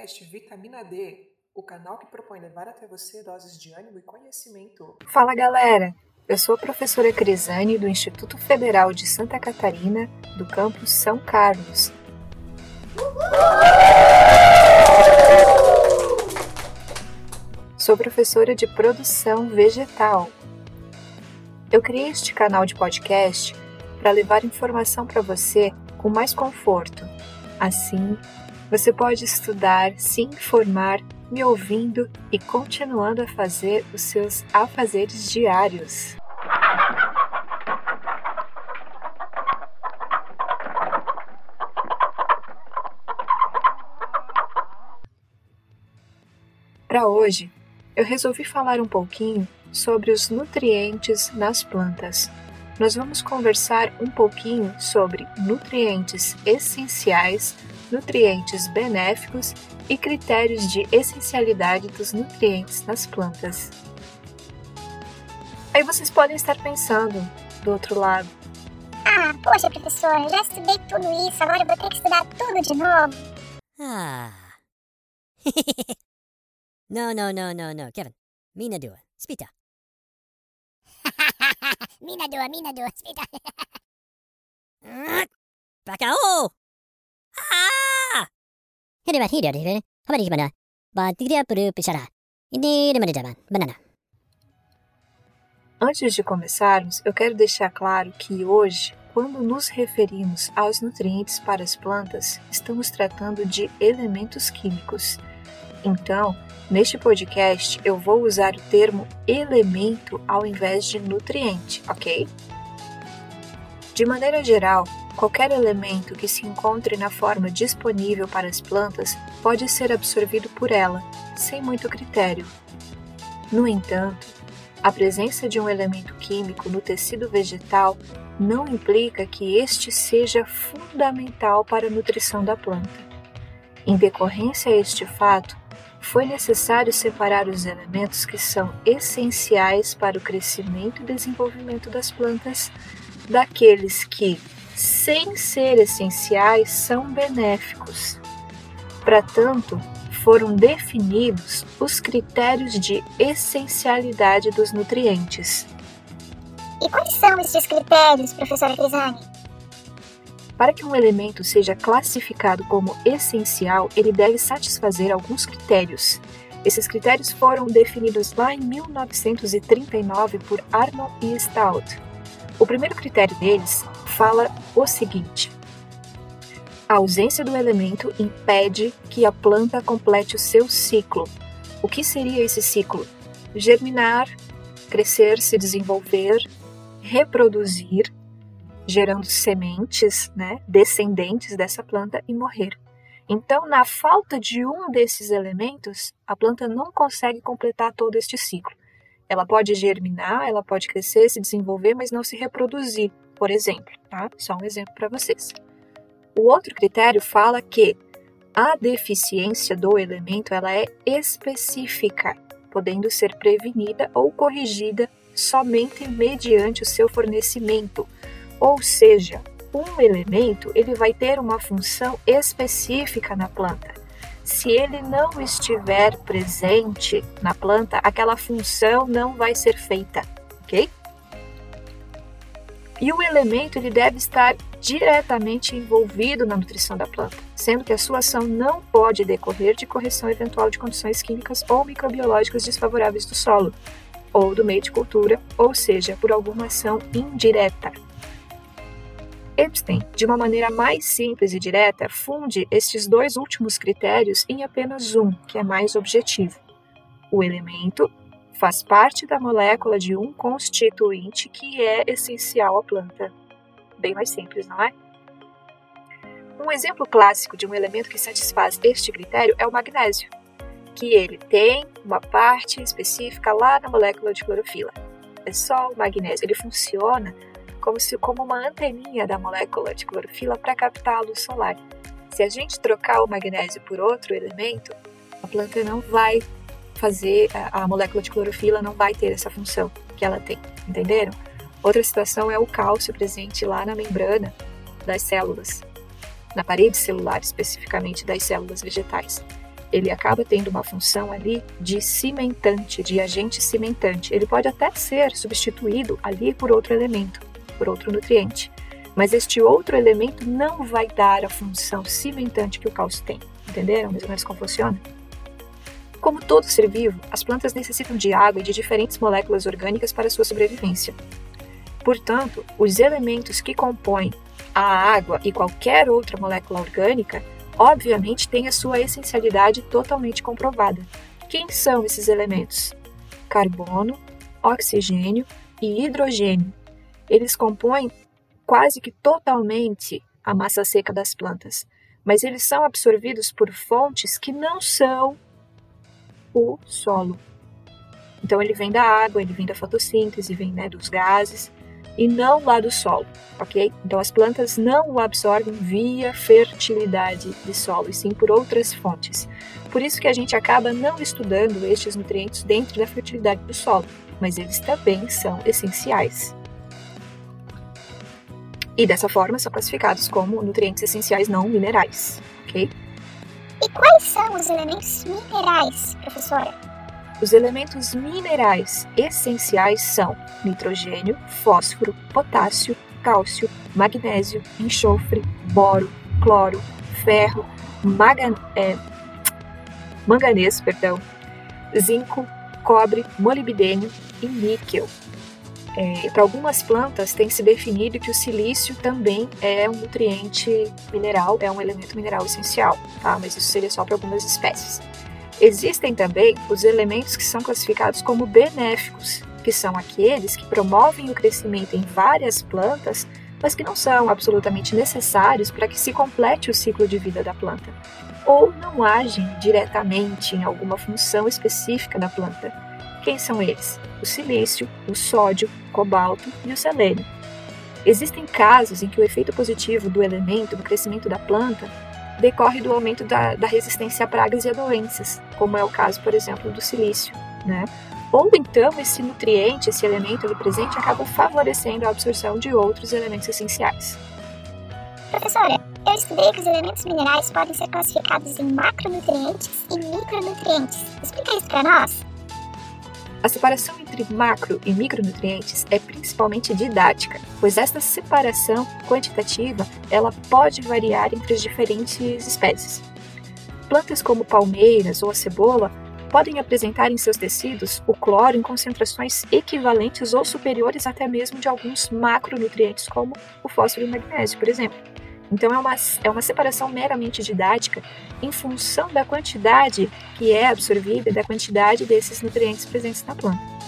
Podcast Vitamina D, o canal que propõe levar até você doses de ânimo e conhecimento. Fala galera, eu sou a professora Crisane do Instituto Federal de Santa Catarina, do campus São Carlos. Sou professora de produção vegetal. Eu criei este canal de podcast para levar informação para você com mais conforto. Assim, você pode estudar, se informar, me ouvindo e continuando a fazer os seus afazeres diários. Para hoje, eu resolvi falar um pouquinho sobre os nutrientes nas plantas. Nós vamos conversar um pouquinho sobre nutrientes essenciais nutrientes benéficos e critérios de essencialidade dos nutrientes nas plantas. Aí vocês podem estar pensando do outro lado: Ah, poxa, professor, já estudei tudo isso, agora eu vou ter que estudar tudo de novo. Ah. no, no, no, no, no. Kevin, mina dua. Spita. mina dua, mina dua, spita. Bakao! Ah! Jaban. Banana. Antes de começarmos, eu quero deixar claro que hoje, quando nos referimos aos nutrientes para as plantas, estamos tratando de elementos químicos. Então, neste podcast, eu vou usar o termo elemento ao invés de nutriente, ok? De maneira geral, qualquer elemento que se encontre na forma disponível para as plantas pode ser absorvido por ela, sem muito critério. No entanto, a presença de um elemento químico no tecido vegetal não implica que este seja fundamental para a nutrição da planta. Em decorrência a este fato, foi necessário separar os elementos que são essenciais para o crescimento e desenvolvimento das plantas daqueles que, sem ser essenciais, são benéficos. Para tanto, foram definidos os critérios de essencialidade dos nutrientes. E quais são esses critérios, professora Crisani? Para que um elemento seja classificado como essencial, ele deve satisfazer alguns critérios. Esses critérios foram definidos lá em 1939 por Arnold e Stout. O primeiro critério deles fala o seguinte: a ausência do elemento impede que a planta complete o seu ciclo. O que seria esse ciclo? Germinar, crescer, se desenvolver, reproduzir, gerando sementes, né, descendentes dessa planta e morrer. Então, na falta de um desses elementos, a planta não consegue completar todo este ciclo. Ela pode germinar, ela pode crescer, se desenvolver, mas não se reproduzir, por exemplo, tá? Só um exemplo para vocês. O outro critério fala que a deficiência do elemento ela é específica, podendo ser prevenida ou corrigida somente mediante o seu fornecimento. Ou seja, um elemento ele vai ter uma função específica na planta se ele não estiver presente na planta, aquela função não vai ser feita, ok? E o elemento ele deve estar diretamente envolvido na nutrição da planta, sendo que a sua ação não pode decorrer de correção eventual de condições químicas ou microbiológicas desfavoráveis do solo ou do meio de cultura, ou seja, por alguma ação indireta. Epstein, de uma maneira mais simples e direta, funde estes dois últimos critérios em apenas um, que é mais objetivo. O elemento faz parte da molécula de um constituinte que é essencial à planta. Bem mais simples, não é? Um exemplo clássico de um elemento que satisfaz este critério é o magnésio, que ele tem uma parte específica lá na molécula de clorofila. É só o magnésio, ele funciona como se como uma anteninha da molécula de clorofila para captar a luz solar. Se a gente trocar o magnésio por outro elemento, a planta não vai fazer a molécula de clorofila não vai ter essa função que ela tem, entenderam? Outra situação é o cálcio presente lá na membrana das células. na parede celular especificamente das células vegetais. Ele acaba tendo uma função ali de cimentante, de agente cimentante. Ele pode até ser substituído ali por outro elemento, por outro nutriente. Mas este outro elemento não vai dar a função cimentante que o cálcio tem. Entenderam mais ou menos como funciona? Como todo ser vivo, as plantas necessitam de água e de diferentes moléculas orgânicas para sua sobrevivência. Portanto, os elementos que compõem a água e qualquer outra molécula orgânica, obviamente, têm a sua essencialidade totalmente comprovada. Quem são esses elementos? Carbono, oxigênio e hidrogênio. Eles compõem quase que totalmente a massa seca das plantas, mas eles são absorvidos por fontes que não são o solo. Então ele vem da água, ele vem da fotossíntese, vem né, dos gases e não lá do solo, ok? Então as plantas não o absorvem via fertilidade de solo, e sim por outras fontes. Por isso que a gente acaba não estudando estes nutrientes dentro da fertilidade do solo, mas eles também são essenciais. E dessa forma são classificados como nutrientes essenciais não minerais, ok? E quais são os elementos minerais, professora? Os elementos minerais essenciais são nitrogênio, fósforo, potássio, cálcio, magnésio, enxofre, boro, cloro, ferro, magan é, manganês, perdão, zinco, cobre, molibdênio e níquel. É, Para algumas plantas tem se definido que o silício também é um nutriente mineral, é um elemento mineral essencial, tá? mas isso seria só para algumas espécies. Existem também os elementos que são classificados como benéficos, que são aqueles que promovem o crescimento em várias plantas, mas que não são absolutamente necessários para que se complete o ciclo de vida da planta, ou não agem diretamente em alguma função específica da planta. Quem são eles? O silício, o sódio, o cobalto e o selênio. Existem casos em que o efeito positivo do elemento no crescimento da planta decorre do aumento da, da resistência a pragas e a doenças, como é o caso, por exemplo, do silício, né? Ou então esse nutriente, esse elemento ali presente, acaba favorecendo a absorção de outros elementos essenciais. Professora, eu estudei que os elementos minerais podem ser classificados em macronutrientes e micronutrientes. Explica isso para nós. A separação entre macro e micronutrientes é principalmente didática, pois esta separação quantitativa ela pode variar entre as diferentes espécies. Plantas como palmeiras ou a cebola podem apresentar em seus tecidos o cloro em concentrações equivalentes ou superiores até mesmo de alguns macronutrientes como o fósforo e o magnésio, por exemplo. Então, é uma, é uma separação meramente didática em função da quantidade que é absorvida, da quantidade desses nutrientes presentes na planta.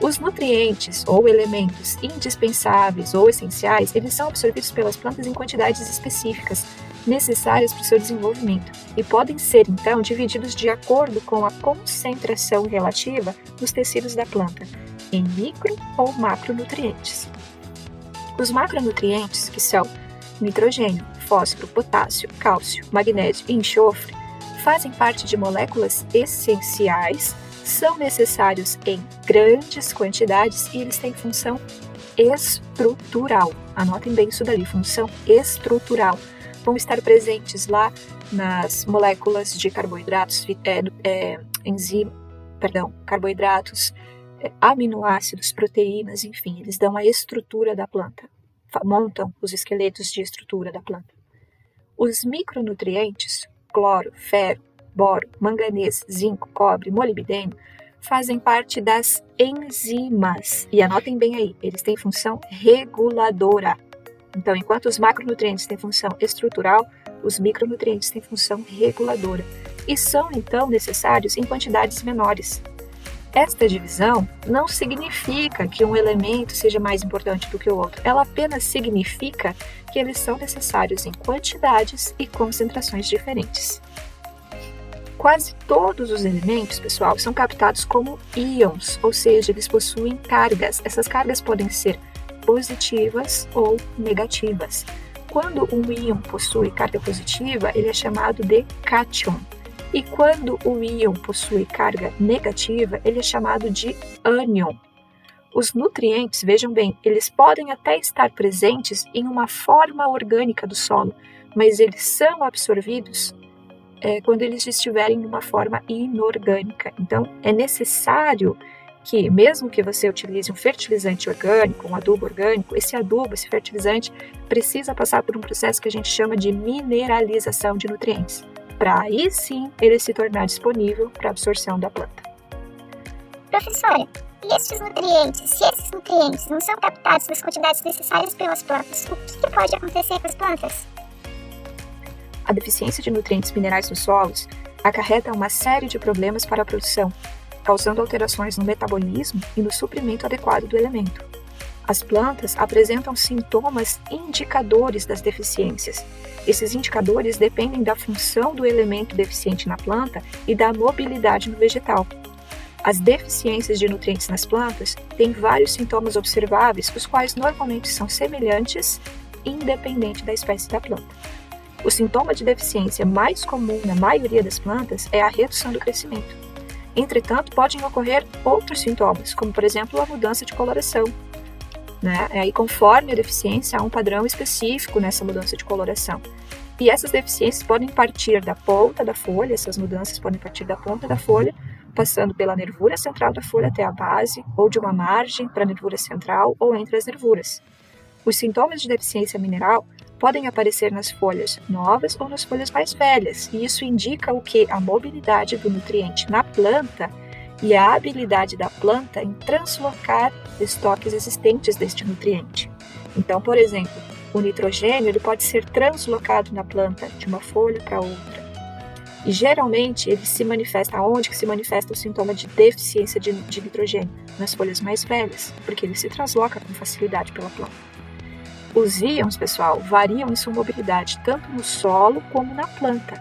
Os nutrientes ou elementos indispensáveis ou essenciais, eles são absorvidos pelas plantas em quantidades específicas necessárias para o seu desenvolvimento e podem ser então divididos de acordo com a concentração relativa nos tecidos da planta, em micro ou macronutrientes. Os macronutrientes, que são nitrogênio, fósforo, potássio, cálcio, magnésio e enxofre fazem parte de moléculas essenciais, são necessários em grandes quantidades e eles têm função estrutural. Anotem bem isso daí, função estrutural. Vão estar presentes lá nas moléculas de carboidratos, é, é, enzima, perdão, carboidratos, é, aminoácidos, proteínas, enfim, eles dão a estrutura da planta montam os esqueletos de estrutura da planta. Os micronutrientes, cloro, ferro, boro, manganês, zinco, cobre, molibdênio, fazem parte das enzimas. E anotem bem aí, eles têm função reguladora. Então, enquanto os macronutrientes têm função estrutural, os micronutrientes têm função reguladora e são então necessários em quantidades menores. Esta divisão não significa que um elemento seja mais importante do que o outro, ela apenas significa que eles são necessários em quantidades e concentrações diferentes. Quase todos os elementos, pessoal, são captados como íons, ou seja, eles possuem cargas. Essas cargas podem ser positivas ou negativas. Quando um íon possui carga positiva, ele é chamado de cátion. E quando o íon possui carga negativa, ele é chamado de ânion. Os nutrientes, vejam bem, eles podem até estar presentes em uma forma orgânica do solo, mas eles são absorvidos é, quando eles estiverem em uma forma inorgânica. Então, é necessário que, mesmo que você utilize um fertilizante orgânico, um adubo orgânico, esse adubo, esse fertilizante, precisa passar por um processo que a gente chama de mineralização de nutrientes, para aí sim ele se tornar disponível para absorção da planta. Professora, e esses nutrientes, se esses nutrientes não são captados nas quantidades necessárias pelas plantas, o que pode acontecer com as plantas? A deficiência de nutrientes minerais nos solos acarreta uma série de problemas para a produção, causando alterações no metabolismo e no suprimento adequado do elemento. As plantas apresentam sintomas indicadores das deficiências. Esses indicadores dependem da função do elemento deficiente na planta e da mobilidade no vegetal. As deficiências de nutrientes nas plantas têm vários sintomas observáveis, os quais normalmente são semelhantes, independente da espécie da planta. O sintoma de deficiência mais comum na maioria das plantas é a redução do crescimento. Entretanto, podem ocorrer outros sintomas, como por exemplo a mudança de coloração. Né? Aí, conforme a deficiência, há um padrão específico nessa mudança de coloração. E essas deficiências podem partir da ponta da folha, essas mudanças podem partir da ponta da folha, passando pela nervura central da folha até a base, ou de uma margem para a nervura central, ou entre as nervuras. Os sintomas de deficiência mineral podem aparecer nas folhas novas ou nas folhas mais velhas, e isso indica o que? A mobilidade do nutriente na planta e a habilidade da planta em translocar estoques existentes deste nutriente. Então, por exemplo, o nitrogênio ele pode ser translocado na planta de uma folha para outra. E geralmente ele se manifesta onde que se manifesta o sintoma de deficiência de, de nitrogênio? Nas folhas mais velhas, porque ele se transloca com facilidade pela planta. Os íons, pessoal, variam em sua mobilidade tanto no solo como na planta.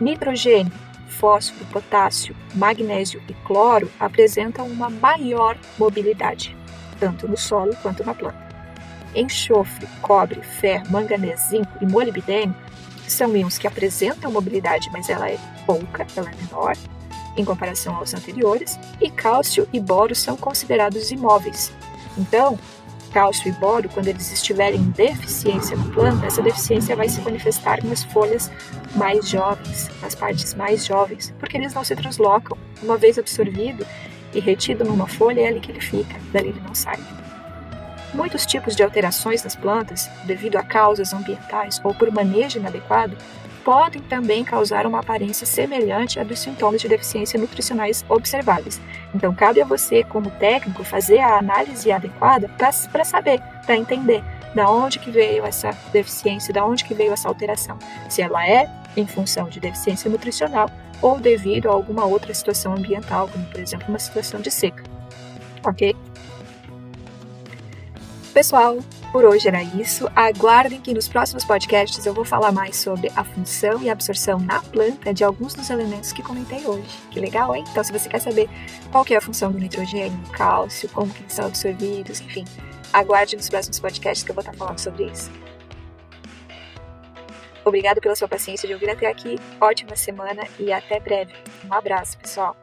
Nitrogênio, fósforo, potássio, magnésio e cloro apresentam uma maior mobilidade, tanto no solo quanto na planta. Enxofre, cobre, ferro, manganês, zinco e molibdênio são íons que apresentam mobilidade, mas ela é pouca, ela é menor em comparação aos anteriores, e cálcio e boro são considerados imóveis. Então, cálcio e boro, quando eles estiverem em deficiência na planta, essa deficiência vai se manifestar nas folhas mais jovens, nas partes mais jovens, porque eles não se translocam. Uma vez absorvido e retido numa folha, é ali que ele fica, dali ele não sai. Muitos tipos de alterações nas plantas, devido a causas ambientais ou por manejo inadequado, podem também causar uma aparência semelhante à dos sintomas de deficiência nutricionais observáveis. Então, cabe a você, como técnico, fazer a análise adequada para saber, para entender da onde que veio essa deficiência, da onde que veio essa alteração. Se ela é em função de deficiência nutricional ou devido a alguma outra situação ambiental, como por exemplo uma situação de seca. Ok? Pessoal, por hoje era isso. Aguardem que nos próximos podcasts eu vou falar mais sobre a função e absorção na planta de alguns dos elementos que comentei hoje. Que legal, hein? Então, se você quer saber qual que é a função do nitrogênio, do cálcio, como que são absorvidos, enfim, aguarde nos próximos podcasts que eu vou estar falando sobre isso. Obrigado pela sua paciência de ouvir até aqui. Ótima semana e até breve. Um abraço, pessoal.